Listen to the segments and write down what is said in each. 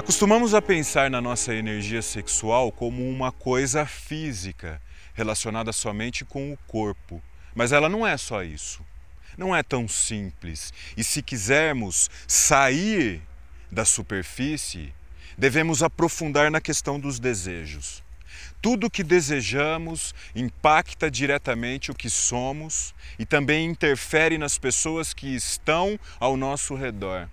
Acostumamos a pensar na nossa energia sexual como uma coisa física, relacionada somente com o corpo. Mas ela não é só isso. Não é tão simples. E se quisermos sair da superfície, devemos aprofundar na questão dos desejos. Tudo o que desejamos impacta diretamente o que somos e também interfere nas pessoas que estão ao nosso redor.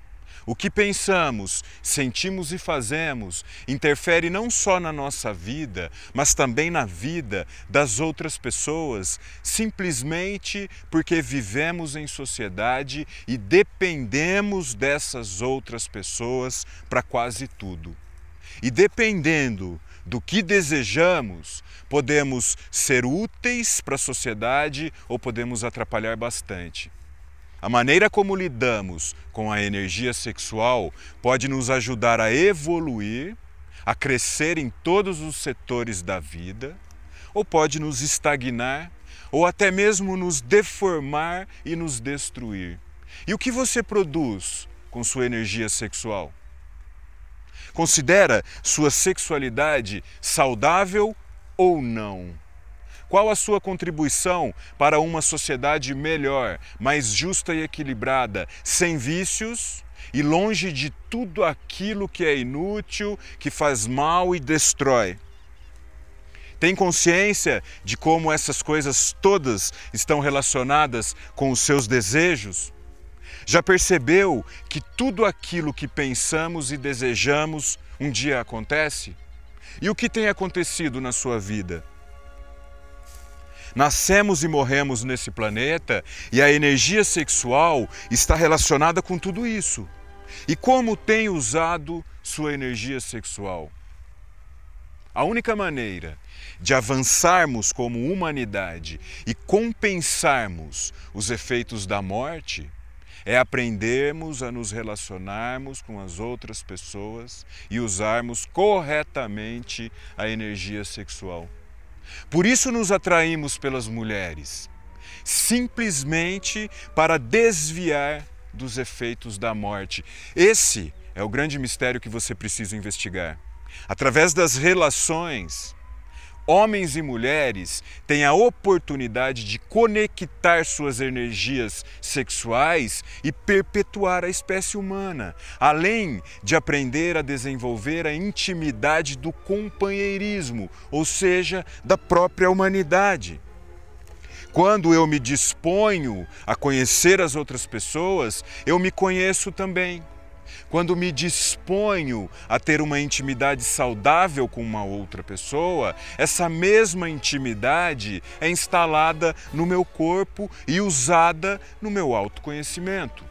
O que pensamos, sentimos e fazemos interfere não só na nossa vida, mas também na vida das outras pessoas, simplesmente porque vivemos em sociedade e dependemos dessas outras pessoas para quase tudo. E dependendo do que desejamos, podemos ser úteis para a sociedade ou podemos atrapalhar bastante. A maneira como lidamos com a energia sexual pode nos ajudar a evoluir, a crescer em todos os setores da vida, ou pode nos estagnar, ou até mesmo nos deformar e nos destruir. E o que você produz com sua energia sexual? Considera sua sexualidade saudável ou não? Qual a sua contribuição para uma sociedade melhor, mais justa e equilibrada, sem vícios e longe de tudo aquilo que é inútil, que faz mal e destrói? Tem consciência de como essas coisas todas estão relacionadas com os seus desejos? Já percebeu que tudo aquilo que pensamos e desejamos um dia acontece? E o que tem acontecido na sua vida? Nascemos e morremos nesse planeta e a energia sexual está relacionada com tudo isso. E como tem usado sua energia sexual? A única maneira de avançarmos como humanidade e compensarmos os efeitos da morte é aprendermos a nos relacionarmos com as outras pessoas e usarmos corretamente a energia sexual. Por isso nos atraímos pelas mulheres, simplesmente para desviar dos efeitos da morte. Esse é o grande mistério que você precisa investigar. Através das relações, homens e mulheres têm a oportunidade de conectar suas energias sexuais e perpetuar a espécie humana, além de aprender a desenvolver a intimidade do companheirismo, ou seja, da própria humanidade. Quando eu me disponho a conhecer as outras pessoas, eu me conheço também. Quando me disponho a ter uma intimidade saudável com uma outra pessoa, essa mesma intimidade é instalada no meu corpo e usada no meu autoconhecimento.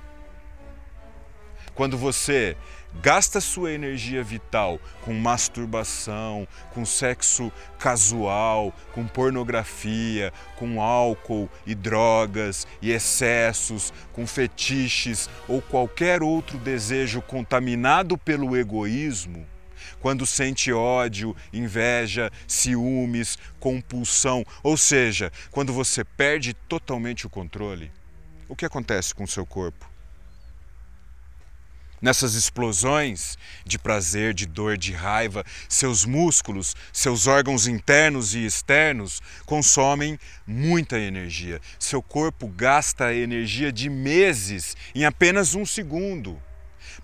Quando você gasta sua energia vital com masturbação, com sexo casual, com pornografia, com álcool e drogas e excessos, com fetiches ou qualquer outro desejo contaminado pelo egoísmo, quando sente ódio, inveja, ciúmes, compulsão, ou seja, quando você perde totalmente o controle, o que acontece com o seu corpo? Nessas explosões de prazer, de dor, de raiva, seus músculos, seus órgãos internos e externos consomem muita energia. Seu corpo gasta energia de meses em apenas um segundo.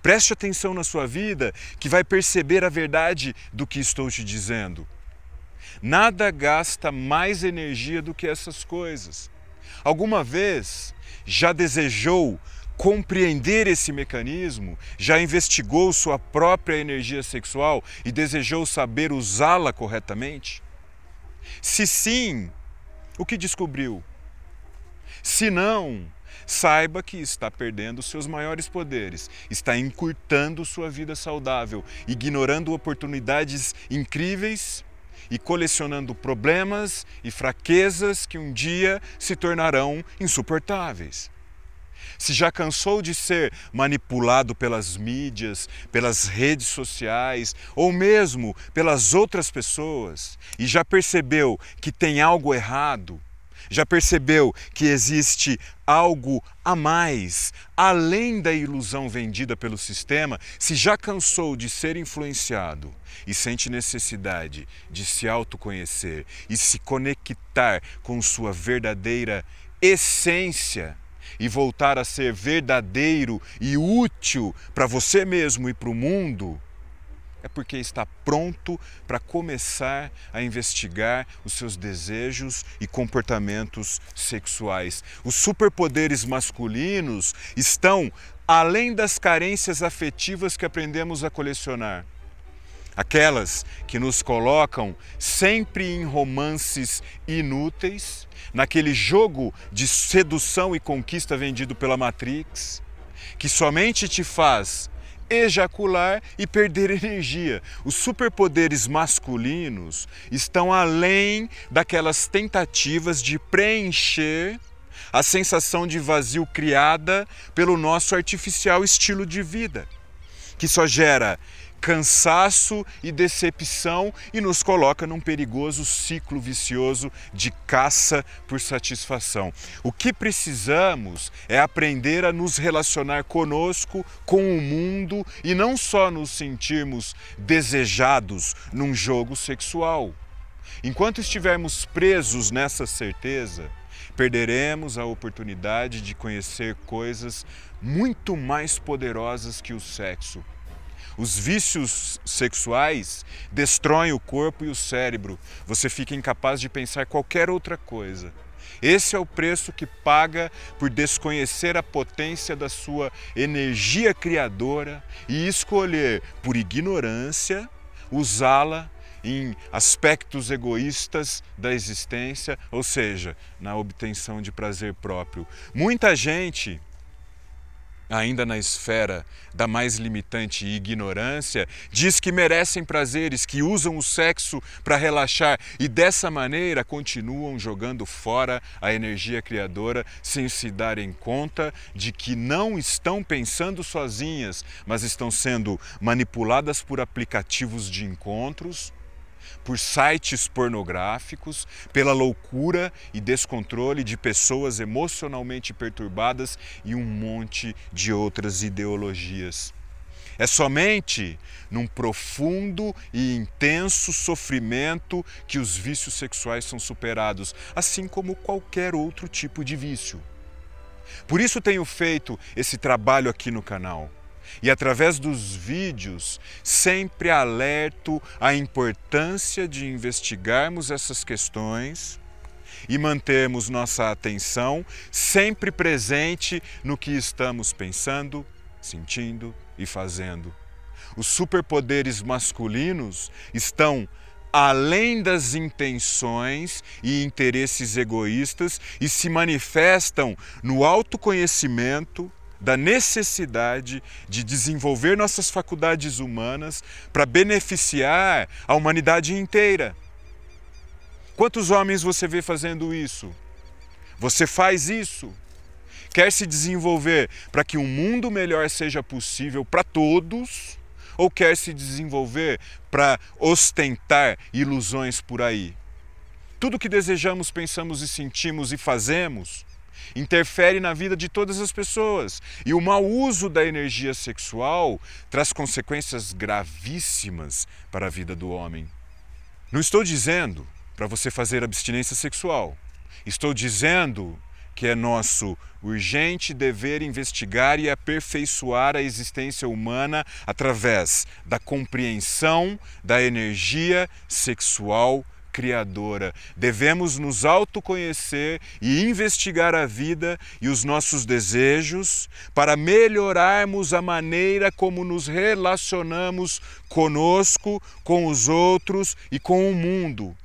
Preste atenção na sua vida que vai perceber a verdade do que estou te dizendo. Nada gasta mais energia do que essas coisas. Alguma vez já desejou compreender esse mecanismo, já investigou sua própria energia sexual e desejou saber usá-la corretamente? Se sim, o que descobriu? Se não, saiba que está perdendo seus maiores poderes, está encurtando sua vida saudável, ignorando oportunidades incríveis e colecionando problemas e fraquezas que um dia se tornarão insuportáveis se já cansou de ser manipulado pelas mídias, pelas redes sociais ou mesmo pelas outras pessoas e já percebeu que tem algo errado, Já percebeu que existe algo a mais, além da ilusão vendida pelo sistema? Se já cansou de ser influenciado e sente necessidade de se autoconhecer e se conectar com sua verdadeira essência e voltar a ser verdadeiro e útil para você mesmo e para o mundo, é porque está pronto para começar a investigar os seus desejos e comportamentos sexuais. Os superpoderes masculinos estão além das carências afetivas que aprendemos a colecionar. Aquelas que nos colocam sempre em romances inúteis, naquele jogo de sedução e conquista vendido pela Matrix, que somente te faz ejacular e perder energia. Os superpoderes masculinos estão além daquelas tentativas de preencher a sensação de vazio criada pelo nosso artificial estilo de vida, que só gera cansaço e decepção e nos coloca num perigoso ciclo vicioso de caça por satisfação. O que precisamos é aprender a nos relacionar conosco, com o mundo e não só nos sentirmos desejados num jogo sexual. Enquanto estivermos presos nessa certeza, perderemos a oportunidade de conhecer coisas muito mais poderosas que o sexo os vícios sexuais destroem o corpo e o cérebro. Você fica incapaz de pensar qualquer outra coisa. Esse é o preço que paga por desconhecer a potência da sua energia criadora e escolher, por ignorância, usá-la em aspectos egoístas da existência, ou seja, na obtenção de prazer próprio. Muita gente ainda na esfera da mais limitante ignorância, diz que merecem prazeres, que usam o sexo para relaxar e dessa maneira continuam jogando fora a energia criadora sem se darem conta de que não estão pensando sozinhas, mas estão sendo manipuladas por aplicativos de encontros por sites pornográficos, pela loucura e descontrole de pessoas emocionalmente perturbadas e um monte de outras ideologias. É somente num profundo e intenso sofrimento que os vícios sexuais são superados, assim como qualquer outro tipo de vício. Por isso tenho feito esse trabalho aqui no canal e através dos vídeos sempre alerto a importância de investigarmos essas questões e mantermos nossa atenção sempre presente no que estamos pensando, sentindo e fazendo. Os superpoderes masculinos estão além das intenções e interesses egoístas e se manifestam no autoconhecimento, da necessidade de desenvolver nossas faculdades humanas para beneficiar a humanidade inteira. Quantos homens você vê fazendo isso? Você faz isso? Quer se desenvolver para que um mundo melhor seja possível para todos? Ou quer se desenvolver para ostentar ilusões por aí? Tudo que desejamos, pensamos e sentimos e fazemos interfere na vida de todas as pessoas. E o mau uso da energia sexual traz consequências gravíssimas para a vida do homem. Não estou dizendo para você fazer abstinência sexual. Estou dizendo que é nosso urgente dever investigar e aperfeiçoar a existência humana através da compreensão da energia sexual criadora. Devemos nos autoconhecer e investigar a vida e os nossos desejos para melhorarmos a maneira como nos relacionamos conosco, com os outros e com o mundo.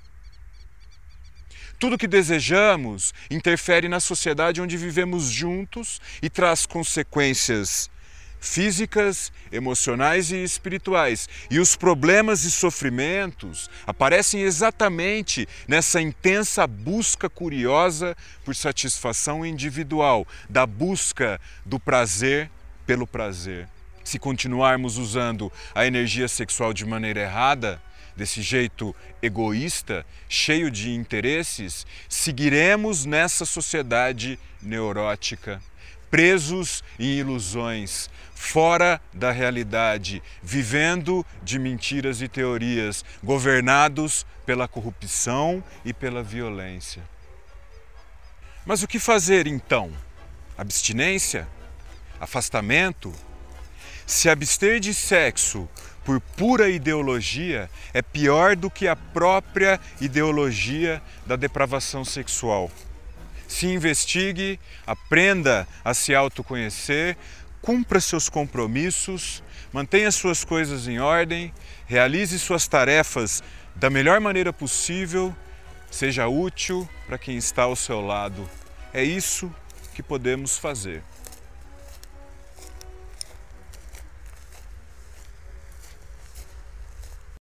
Tudo que desejamos interfere na sociedade onde vivemos juntos e traz consequências físicas, emocionais e espirituais. E os problemas e sofrimentos aparecem exatamente nessa intensa busca curiosa por satisfação individual, da busca do prazer pelo prazer. Se continuarmos usando a energia sexual de maneira errada, desse jeito egoísta, cheio de interesses, seguiremos nessa sociedade neurótica, presos em ilusões, fora da realidade, vivendo de mentiras e teorias, governados pela corrupção e pela violência. Mas o que fazer então? Abstinência? Afastamento? Se abster de sexo por pura ideologia é pior do que a própria ideologia da depravação sexual. Se investigue, aprenda a se autoconhecer, cumpra seus compromissos, mantenha suas coisas em ordem, realize suas tarefas da melhor maneira possível, seja útil para quem está ao seu lado. É isso que podemos fazer.